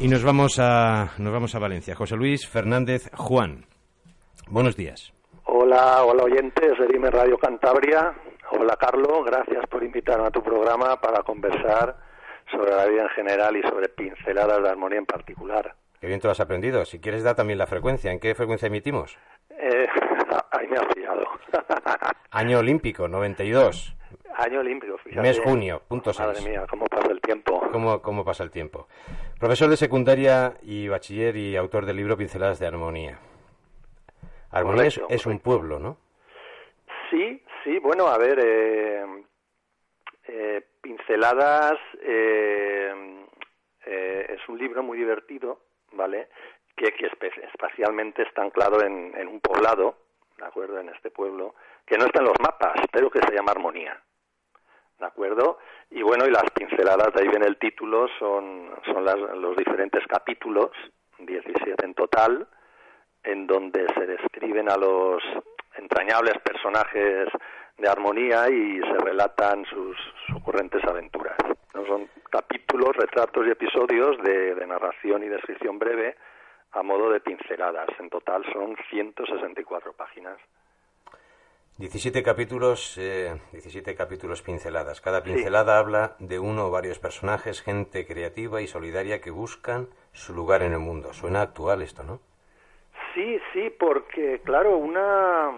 Y nos vamos a, nos vamos a Valencia. José Luis Fernández Juan. Buenos días. Hola, hola oyentes de Dime Radio Cantabria. Hola Carlos, gracias por invitarme a tu programa para conversar sobre la vida en general y sobre pinceladas de armonía en particular. Qué bien te lo has aprendido. Si quieres, da también la frecuencia. ¿En qué frecuencia emitimos? Eh, ahí me has pillado. Año olímpico, 92. Año olímpico, fíjate. Mes junio, punto 6. Madre mía, cómo pasa el tiempo. ¿Cómo, ¿Cómo pasa el tiempo? Profesor de secundaria y bachiller y autor del libro Pinceladas de Armonía. Armonía es- Correcto, un pueblo, ¿no? Sí, sí, bueno, a ver, eh, eh, Pinceladas eh, eh, es un libro muy divertido, ¿vale? Que, que espacialmente está anclado en, en un poblado, ¿de acuerdo? En este pueblo, que no está en los mapas, pero que se llama Armonía, ¿de acuerdo? Y bueno, y las pinceladas, de ahí viene el título, son, son las- los diferentes capítulos, 17 en total, en donde se describen a los entrañables personajes de armonía y se relatan sus, sus ocurrentes aventuras. ¿no? Son capítulos, retratos y episodios de, de narración y descripción breve a modo de pinceladas. En total son 164 páginas. 17 capítulos, eh, 17 capítulos pinceladas. Cada pincelada habla de uno o varios personajes, gente creativa y solidaria que buscan su lugar en el mundo. Suena actual esto, ¿no? Sí, sí, porque claro, una,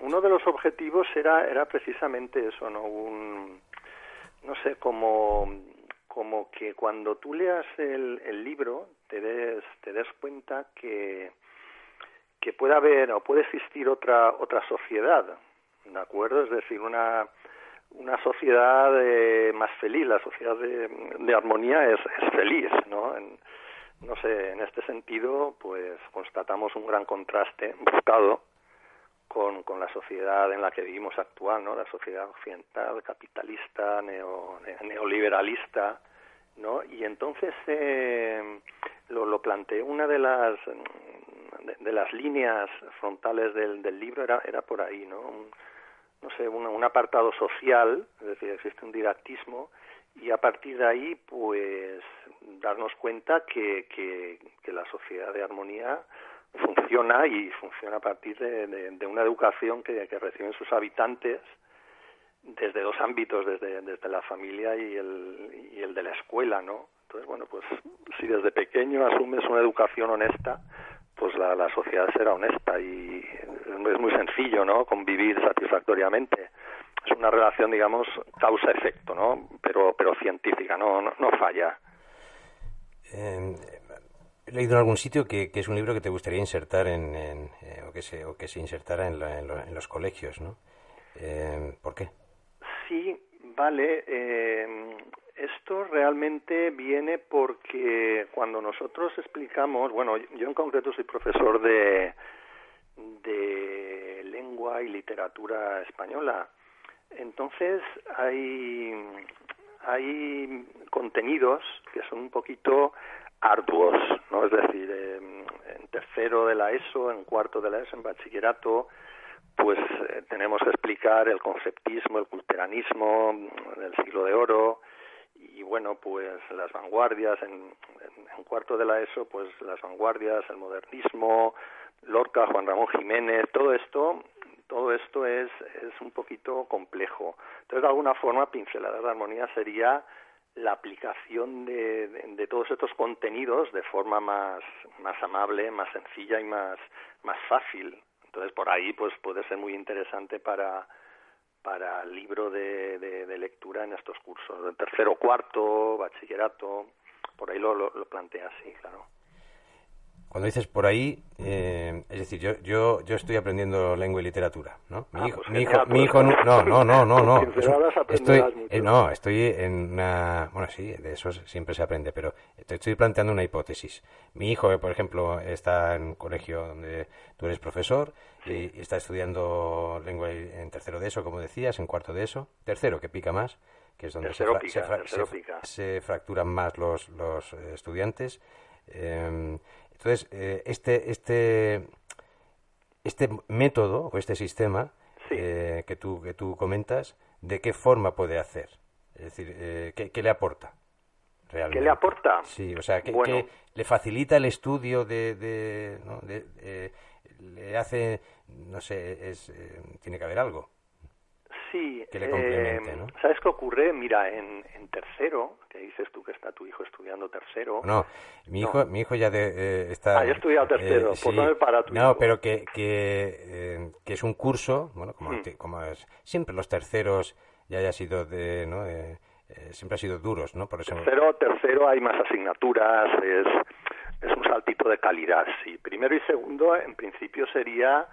uno de los objetivos era, era precisamente eso, ¿no? Un, no sé, como, como que cuando tú leas el, el libro te des, te des cuenta que, que puede haber o puede existir otra, otra sociedad, ¿de acuerdo? Es decir, una, una sociedad eh, más feliz, la sociedad de, armonía es, es feliz, ¿no? En, no sé, en este sentido, pues constatamos un gran contraste buscado con, con la sociedad en la que vivimos actual, ¿no? La sociedad occidental, capitalista, neo, ne- neoliberalista, ¿no? Y entonces eh, lo, lo planteé, una de las de, de las líneas frontales del, del libro era, era por ahí, ¿no? Un, no sé, un, un apartado social, es decir, existe un didactismo y a partir de ahí, pues, darnos cuenta que, que, la sociedad de armonía funciona y funciona a partir de una educación que, que reciben sus habitantes desde dos ámbitos, desde, desde la familia y el, y el de la escuela, ¿no? Entonces, bueno, pues si desde pequeño asumes una educación honesta, pues la, la sociedad será honesta y es muy sencillo, ¿no? Convivir satisfactoriamente. Es una relación, digamos, causa-efecto, ¿no? Pero, pero científica, no, no, no falla. Eh, he leído en algún sitio que, que es un libro que te gustaría insertar en, en, eh, o, que se, o que se insertara en, la- en lo- en los colegios, ¿no? Eh, ¿Por qué? Sí, vale. Esto realmente viene porque cuando nosotros explicamos, bueno, yo en concreto soy profesor de, lengua y literatura española. Entonces hay, hay contenidos que son un poquito arduos, ¿no? Es decir, en tercero de la ESO, en cuarto de la ESO, en bachillerato, pues eh, tenemos que explicar el conceptismo, el culteranismo del siglo de oro y bueno, pues las vanguardias en, en- cuarto de la ESO, pues las vanguardias, el modernismo, Lorca, Juan Ramón Jiménez, todo esto, todo esto es, es un poquito complejo. Entonces, de alguna forma, pinceladas de armonía sería la aplicación de, de- de todos estos contenidos de forma más, más amable, más sencilla y más, más fácil. Entonces, por ahí pues puede ser muy interesante para, para el libro de, de, lectura en estos cursos, de tercero, cuarto, bachillerato, por ahí lo, lo, lo plantea así, claro. Cuando dices por ahí, eh, es decir, yo, yo, yo estoy aprendiendo lengua y literatura, ¿no? Mi Ah, hijo, pues mi hijo, mi pues. hijo, no, no, no, no, no, no. Estoy, eh, no, estoy en una, bueno, sí, de eso siempre se aprende, pero te estoy planteando una hipótesis. Mi hijo, por ejemplo, está en un colegio donde tú eres profesor y, y está estudiando lengua en tercero de eso, como decías, en cuarto de eso, tercero que pica más, que es donde se, fra- pica, se fra- se fracturan más los, los eh, estudiantes. Eh, entonces, eh, este, este, este método o este sistema Sí. eh, que, tú, que tú comentas, ¿de qué forma puede hacer? Es decir, eh, ¿qué, qué le aporta? realmente. ¿Qué le aporta? Sí, o sea, que, Bueno. que le facilita el estudio de... de, ¿no? de- eh, le hace, no sé, es, eh, tiene que haber algo. Sí, que le eh, complemente, ¿no? ¿sabes qué ocurre? Mira, en, en tercero, que dices tú que está tu hijo estudiando tercero, No, mi No. hijo, mi hijo ya de, eh, está... Ah, ya ha estudiado tercero, pues no es para tu No, hijo. pero que, que, eh, que es un curso, bueno, como, Hmm. como es, siempre los terceros ya haya sido de, ¿no? Eh, eh, siempre han sido duros, ¿no? Por eso... tercero, tercero hay más asignaturas, es, es un saltito de calidad, sí. Primero y segundo, en principio sería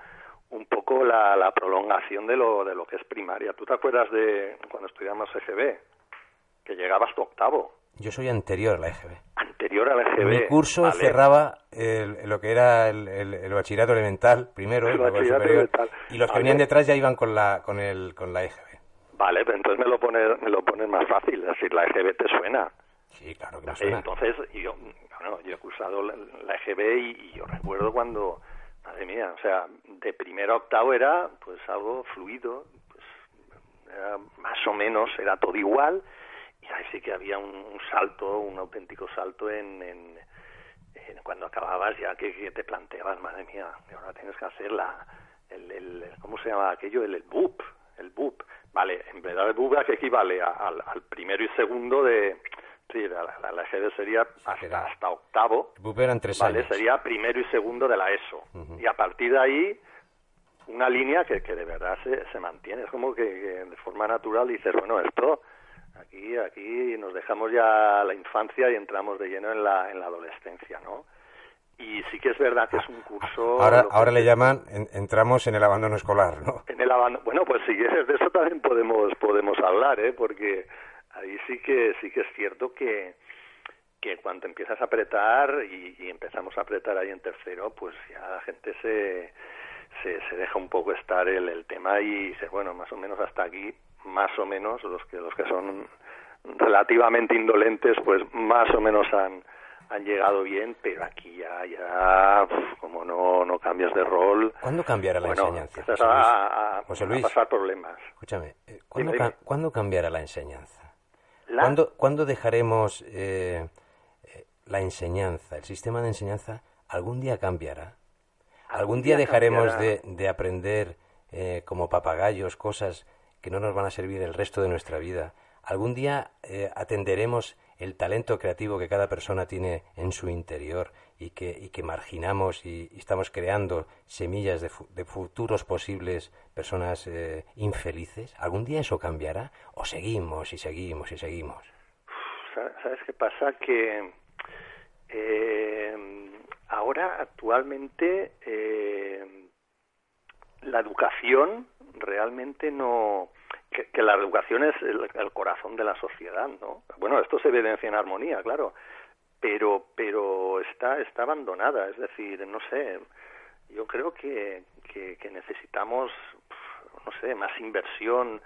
un poco la, la prolongación de lo, de lo que es primaria. ¿Tú te acuerdas de cuando estudiamos EGB? Que llegabas tu octavo, Yo soy anterior a la EGB. anterior al EGB. Mi curso ¿vale? cerraba el- lo que era el, el- el bachillerato elemental primero El bachillerato superior, elemental. y los que venían detrás ya iban con la con el con la EGB. Vale, pero entonces me lo pones me lo pones más fácil, es decir, la EGB te suena. Sí, claro que me suena. Entonces, yo, bueno, yo he cursado la, la EGB y, y yo recuerdo cuando, madre mía, o sea, de primero a octavo era pues algo fluido, pues era más o menos, era todo igual, y ahí sí que había un, un salto, un auténtico salto en, en- cuando acababas ya que, que te planteabas, madre mía, ahora tienes que hacer la, el, el- ¿cómo se llama aquello? El, el BUP, el BUP. Vale, en verdad el BUP a qué equivale al, al primero y segundo de, sí, la, la, la sería hasta, era- hasta octavo, eran tres vale, años. sería primero y segundo de la ESO. Ujú. Y a partir de ahí, una línea que, que de verdad se, se mantiene. Es como que, que de forma natural dices, bueno, esto, aquí, aquí nos dejamos ya la infancia y entramos de lleno en la, en la adolescencia, ¿no? Y sí que es verdad que es un curso... Ahora lo que ahora le llaman en- entramos en el abandono escolar, ¿no? en el abandono. Bueno, pues si quieres de eso también podemos podemos hablar, ¿eh? Porque ahí sí que sí que es cierto que que cuando empiezas a apretar y, y empezamos a apretar ahí en tercero, pues ya la gente se se, se deja un poco estar el, el tema y dice, bueno, más o menos hasta aquí, más o menos los que los que son relativamente indolentes, pues más o menos han han llegado bien, pero aquí ya ya como no no cambias de rol, ¿Cuándo cambiará la bueno, enseñanza? empiezas José Luis? a, a- José a Luis. pasar problemas. Escúchame, eh, ¿cuándo, Dime, dime. ¿cuándo cambiará la enseñanza? La- ¿Cuándo, cuándo dejaremos eh, eh, la enseñanza, el sistema de enseñanza, algún día cambiará? ¿Algún día día dejaremos de, de aprender eh, como papagayos cosas que no nos van a servir el resto de nuestra vida? ¿Algún día eh, atenderemos el talento creativo que cada persona tiene en su interior y que, y que marginamos y, estamos creando semillas de, fu- de futuros posibles personas eh, infelices? ¿Algún día eso cambiará? ¿O seguimos y seguimos y seguimos? Sa- ¿Sabes qué pasa? Que eh, ahora, actualmente, eh, la educación realmente no... Que, que la educación es el, corazón de la sociedad, ¿no? Bueno, esto se evidencia en armonía, claro, pero pero está está abandonada, es decir, no sé, yo creo que, que, que necesitamos, no sé, más inversión,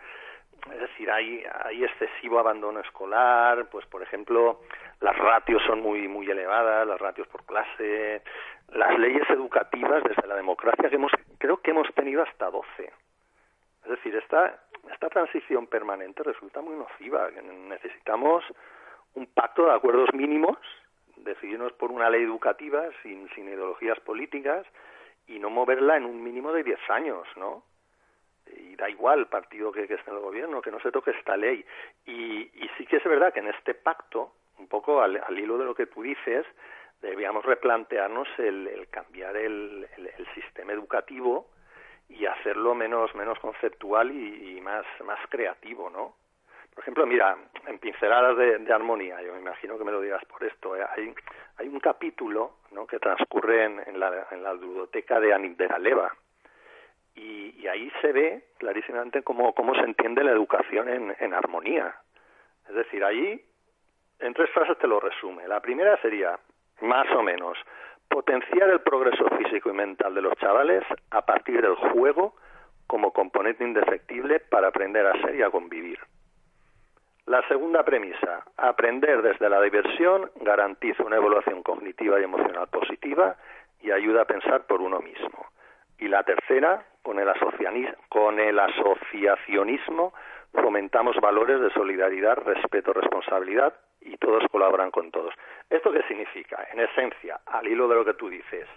es decir, hay, hay excesivo abandono escolar, pues por ejemplo, las ratios son muy muy elevadas, las ratios por clase, las leyes educativas desde la democracia que hemos creo que hemos tenido hasta 12. Es decir, esta esta transición permanente resulta muy nociva, necesitamos un pacto de acuerdos mínimos, decidirnos por una ley educativa sin sin ideologías políticas y no moverla en un mínimo de 10 años, ¿no? y da igual el partido que, que esté en el gobierno, que no se toque esta ley. Y, y sí que es verdad que en este pacto, un poco al, al hilo de lo que tú dices, debíamos replantearnos el, el cambiar el, el, el sistema educativo y hacerlo menos menos conceptual y, y más más creativo, ¿no? Por ejemplo, mira, en pinceladas de, armonía, yo me imagino que me lo digas por esto, ¿eh? hay, hay un capítulo ¿no? que transcurre en, en, la, en la ludoteca de Anit de la Leva, y, y ahí se ve clarísimamente cómo, cómo se entiende la educación en, en armonía. Es decir, ahí en tres frases te lo resume. La primera sería, más o menos, potenciar el progreso físico y mental de los chavales a partir del juego como componente indefectible para aprender a ser y a convivir. La segunda premisa, aprender desde la diversión garantiza una evaluación cognitiva y emocional positiva y ayuda a pensar por uno mismo. Y la tercera, con el, con el asociacionismo fomentamos valores de solidaridad, respeto, responsabilidad y todos colaboran con todos. ¿Esto qué significa? En esencia, al hilo de lo que tú dices,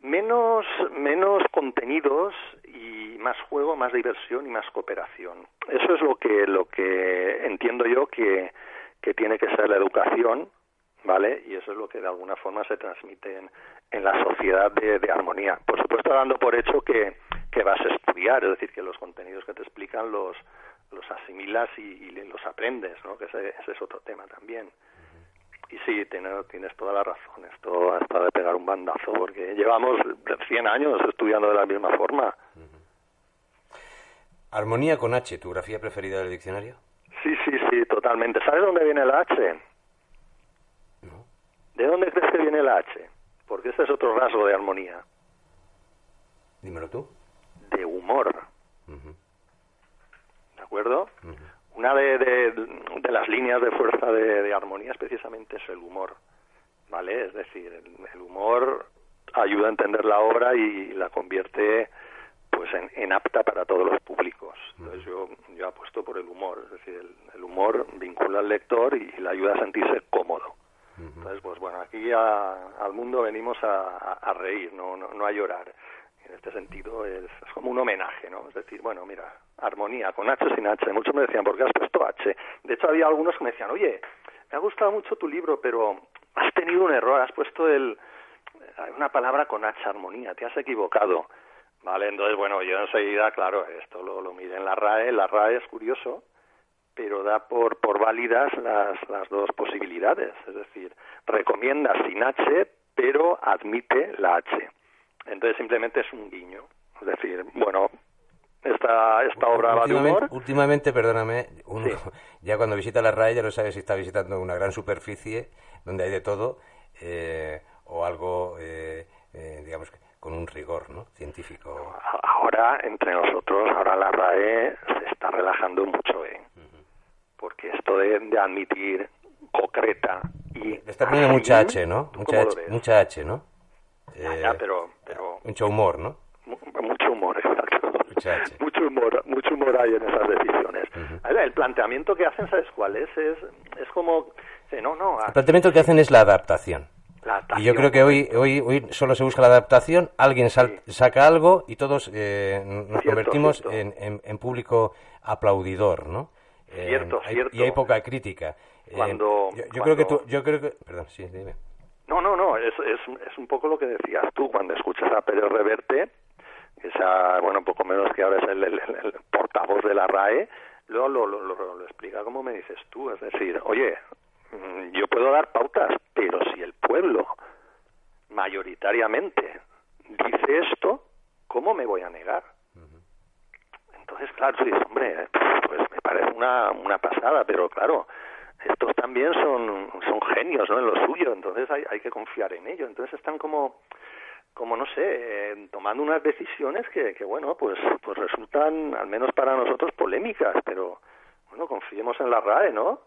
menos, menos contenidos y más juego, más diversión y más cooperación. Eso es lo que, lo que entiendo yo que, que tiene que ser la educación, ¿vale? Y eso es lo que de alguna forma se transmite en, en la sociedad de, de, armonía. Por supuesto, dando por hecho que, que vas a estudiar, es decir, que los contenidos que te explican los, los asimilas y, y los aprendes, ¿no? Que ese, ese es otro tema también. Y sí, tienes, tienes toda la razón, esto hasta de pegar un bandazo, porque llevamos 100 años estudiando de la misma forma. Armonía con H, ¿tu grafía preferida del diccionario? Sí, sí, sí, totalmente. ¿Sabes dónde viene la H? No. ¿De dónde crees que viene la H? Porque ese es otro rasgo de armonía. Dímelo tú. De humor. Uh -huh. ¿De acuerdo? Uh -huh. Una de, de, de, las líneas de fuerza de, de, armonía es precisamente es el humor, ¿vale? Es decir, el, el, humor ayuda a entender la obra y la convierte pues en, en apta para todos los públicos. Entonces yo, yo apuesto por el humor, es decir, el, el humor vincula al lector y, y, le ayuda a sentirse cómodo. Entonces, pues bueno, aquí a, al mundo venimos a, a reír, no, no, no a llorar este sentido es, es, como un homenaje, ¿no? Es decir, bueno, mira, armonía, con H sin H. Muchos me decían, ¿por qué has puesto H? De hecho, había algunos que me decían, oye, me ha gustado mucho tu libro, pero has tenido un error, has puesto el, una palabra con H, armonía, te has equivocado. Vale, entonces, bueno, yo enseguida, claro, esto lo, lo miré en la RAE, la RAE es curioso, pero da por, por válidas las, las dos posibilidades, es decir, recomienda sin H, pero admite la H. Entonces simplemente es un guiño. Es decir, bueno, esta, esta obra va de humor. Últimamente, perdóname, uno, sí. ya cuando visita la RAE ya no sabe si está visitando una gran superficie donde hay de todo eh, o algo, eh, eh, digamos, con un rigor ¿no? científico. Ahora, entre nosotros, ahora la RAE se está relajando mucho, ¿eh? Uh -huh. Porque esto de, de admitir concreta y... Le está poniendo mucha H, ¿no? Mucha H, mucha H, ¿no? Ya, ya, pero, pero... Mucho humor, ¿no? Mucho humor, exacto. Mucho humor, mucho humor hay en esas decisiones. Uh -huh. El planteamiento que hacen, ¿sabes cuál es? Es, es como... No, no... El planteamiento que hacen es la adaptación. La adaptación. Y yo creo que hoy, hoy, hoy solo se busca la adaptación, alguien sal, sí. saca algo y todos eh, nos cierto, convertimos cierto. En, en, en, público aplaudidor, ¿no? Cierto, hay, cierto. Y hay poca crítica. Cuando, yo, yo cuando... creo que tú, yo creo que, perdón, sí, dime. No, no, no, es, es, es un poco lo que decías tú cuando escuchas a Pérez Reverte, que sea, bueno, un poco menos que ahora es el, el, el portavoz de la RAE, luego lo, lo, lo, lo, explica como me dices tú, es decir, oye, mm, yo puedo dar pautas, pero si el pueblo mayoritariamente dice esto, ¿cómo me voy a negar? Entonces, claro, tú dices, hombre, pues me parece una, una pasada, pero claro, estos también son, son genios ¿no? en lo suyo, entonces hay, hay que confiar en ello. Entonces están como, como no sé, eh, tomando unas decisiones que, que, bueno, pues, pues resultan, al menos para nosotros, polémicas, pero bueno, confiemos en la RAE, ¿no?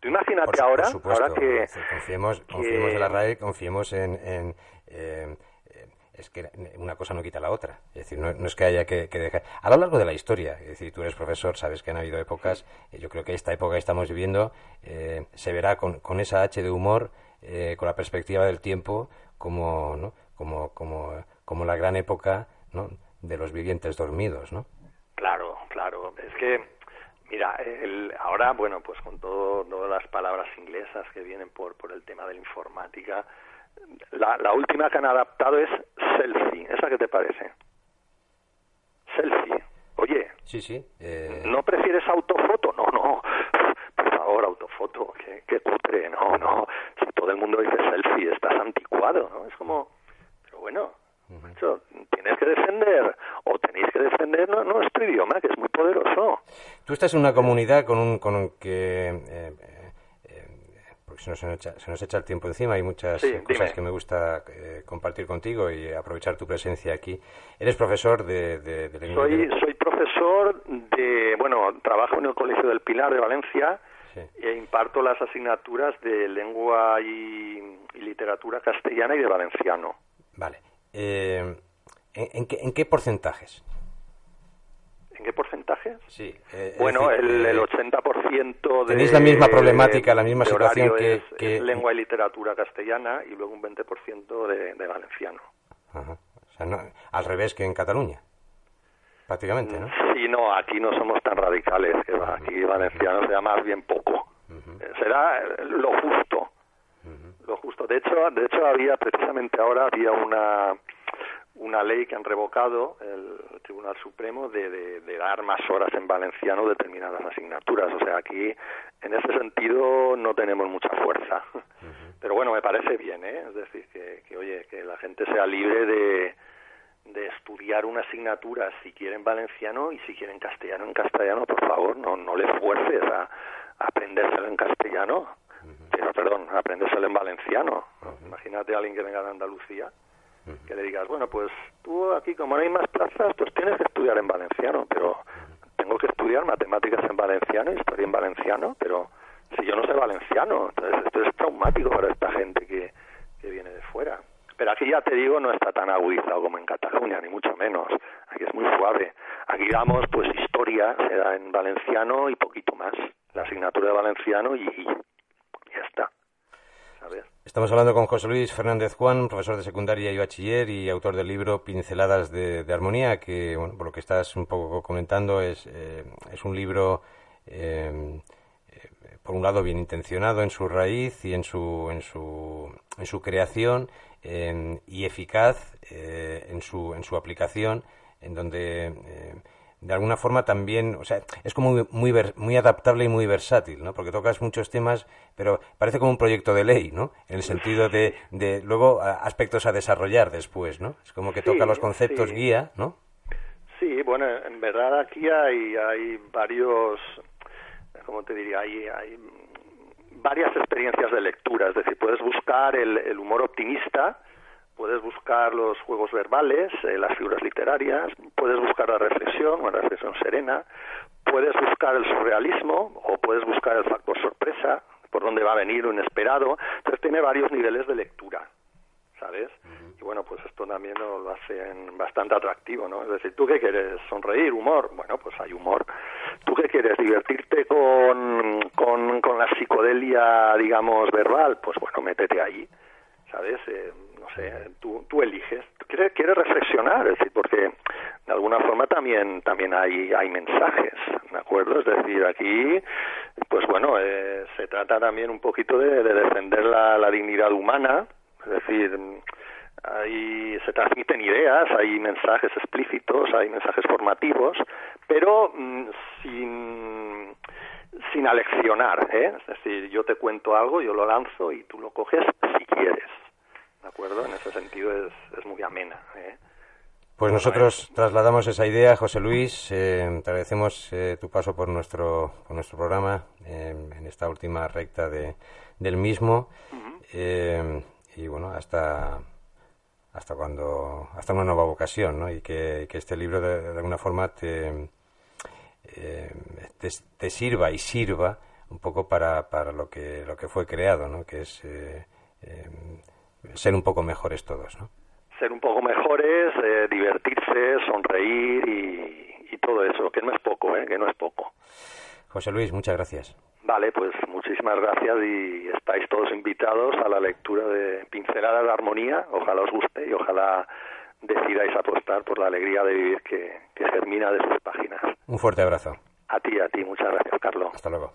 Tú imagínate por, ahora, por supuesto, ahora que, confiemos, que... confiemos en la RAE, confiemos en, en eh, es que una cosa no quita la otra. Es decir, no, no es que haya que, que, dejar. A lo largo de la historia, es decir, tú eres profesor, sabes que han habido épocas, eh, yo creo que esta época que estamos viviendo eh, se verá con, con, esa H de humor, eh, con la perspectiva del tiempo, como, ¿no? como, como, como la gran época ¿no? de los vivientes dormidos, ¿no? Claro, claro. Es que, mira, el, ahora, bueno, pues con todo, todas las palabras inglesas que vienen por, por el tema de la informática, la, la, última que han adaptado es selfie. ¿Esa qué te parece? Selfie. Oye. Sí, sí. Eh... ¿No prefieres autofoto? No, no. Por favor, autofoto. Qué, qué cutre. No, no. Si todo el mundo dice selfie, estás anticuado, ¿no? Es como... Pero bueno, uh -huh. macho, tienes que defender o tenéis que defender no, nuestro idioma, que es muy poderoso. Tú estás en una comunidad con un, con un que... Eh, se nos, echa, se nos echa el tiempo encima. Hay muchas sí, cosas dime. que me gusta eh, compartir contigo y aprovechar tu presencia aquí. Eres profesor de, de, de lengua. Soy, soy profesor de, bueno, trabajo en el Colegio del Pilar de Valencia sí. e imparto las asignaturas de lengua y, y literatura castellana y de valenciano. Vale. Eh, ¿en, en, qué, ¿En qué porcentajes? ¿En qué porcentaje? Sí. Eh, bueno, el, el, 80% de... Tenéis la misma problemática, la misma situación que, es, lengua y literatura castellana y luego un 20% de, de valenciano. Ajá. O sea, no, al revés que en Cataluña prácticamente, ¿no? Sí, no, aquí no somos tan radicales, que aquí valenciano sea más bien poco. Será lo justo, lo justo. De hecho, de hecho había precisamente ahora había una una ley que han revocado el Tribunal Supremo de, de, dar más horas en valenciano determinadas asignaturas. O sea, aquí en ese sentido no tenemos mucha fuerza. Pero bueno, me parece bien, ¿eh? Es decir, que, que oye, que la gente sea libre de, de estudiar una asignatura si quieren valenciano y si quieren castellano en castellano, por favor, no, no le fuerces a, aprendérselo en castellano, pero, perdón, a aprendérselo en valenciano. Imagínate a alguien que venga de Andalucía que le digas, bueno, pues tú aquí como no hay más plazas, pues tienes que estudiar en valenciano, pero tengo que estudiar matemáticas en valenciano, historia en valenciano, pero si yo no sé valenciano, entonces esto es traumático para esta gente que, que viene de fuera. Pero aquí ya te digo, no está tan agudizado como en Cataluña, ni mucho menos. Aquí es muy suave. Aquí damos, pues, historia, se da en valenciano y poquito más. La asignatura de valenciano y, está. Estamos hablando con José Luis Fernández Juan, profesor de secundaria y bachiller y autor del libro Pinceladas de, Armonía, que, bueno, por lo que estás un poco comentando, es, eh, un libro, eh, eh, por un lado, bien intencionado en su raíz y en su, en su, en su creación, y eficaz en, su, en su aplicación, en donde de alguna forma también, o sea, es como muy, muy, adaptable y muy versátil, ¿no? Porque tocas muchos temas, pero parece como un proyecto de ley, ¿no? En el sentido de, de luego aspectos a desarrollar después, ¿no? Es como que toca los conceptos guía, ¿no? Sí, bueno, en verdad aquí hay, hay varios, ¿cómo te diría? Hay, hay varias experiencias de lectura, es decir, puedes buscar el, humor optimista, puedes buscar los juegos verbales, eh, las figuras literarias, puedes buscar la reflexión, una reflexión serena, puedes buscar el surrealismo o puedes buscar el factor sorpresa, por dónde va a venir lo inesperado, entonces tiene varios niveles de lectura, ¿sabes? Y bueno, pues esto también lo hace bastante atractivo, ¿no? Es decir, ¿tú qué quieres? ¿Sonreír? ¿Humor? Bueno, pues hay humor. ¿Tú qué quieres? ¿Divertirte con, con, con la psicodelia, digamos, verbal? Pues bueno, métete ahí, ¿sabes? Eh, tú, tú eliges. ¿Quieres, quieres reflexionar? Es decir, porque de alguna forma también también hay, hay mensajes, ¿de acuerdo? Es decir, aquí, pues bueno, eh, se trata también un poquito de, de defender la, dignidad humana, es decir, Ahí se transmiten ideas, hay mensajes explícitos, hay mensajes formativos, pero mm, sin, sin aleccionar, ¿eh? Es decir, yo te cuento algo, yo lo lanzo y tú lo coges si quieres, ¿de acuerdo? En ese sentido es, es muy amena, ¿eh? Pues nosotros trasladamos esa idea, José Luis. Eh, te agradecemos eh, tu paso por nuestro, por nuestro programa en esta última recta de, del mismo. y bueno, hasta hasta cuando hasta una nueva vocación ¿no? y que, este libro de, alguna forma te, eh, te, sirva y sirva un poco para, para lo que lo que fue creado ¿no? que es eh, eh, ser un poco mejores todos ¿no? ser un poco mejores divertirse sonreír y, y, todo eso que no es poco ¿eh? que no es poco José Luis muchas gracias Vale, pues muchísimas gracias y estáis todos invitados a la lectura de Pinceladas de Armonía. Ojalá os guste y ojalá decidáis apostar por la alegría de vivir que, que germina de sus páginas. Un fuerte abrazo. A ti, a ti. Muchas gracias, Carlos. Hasta luego.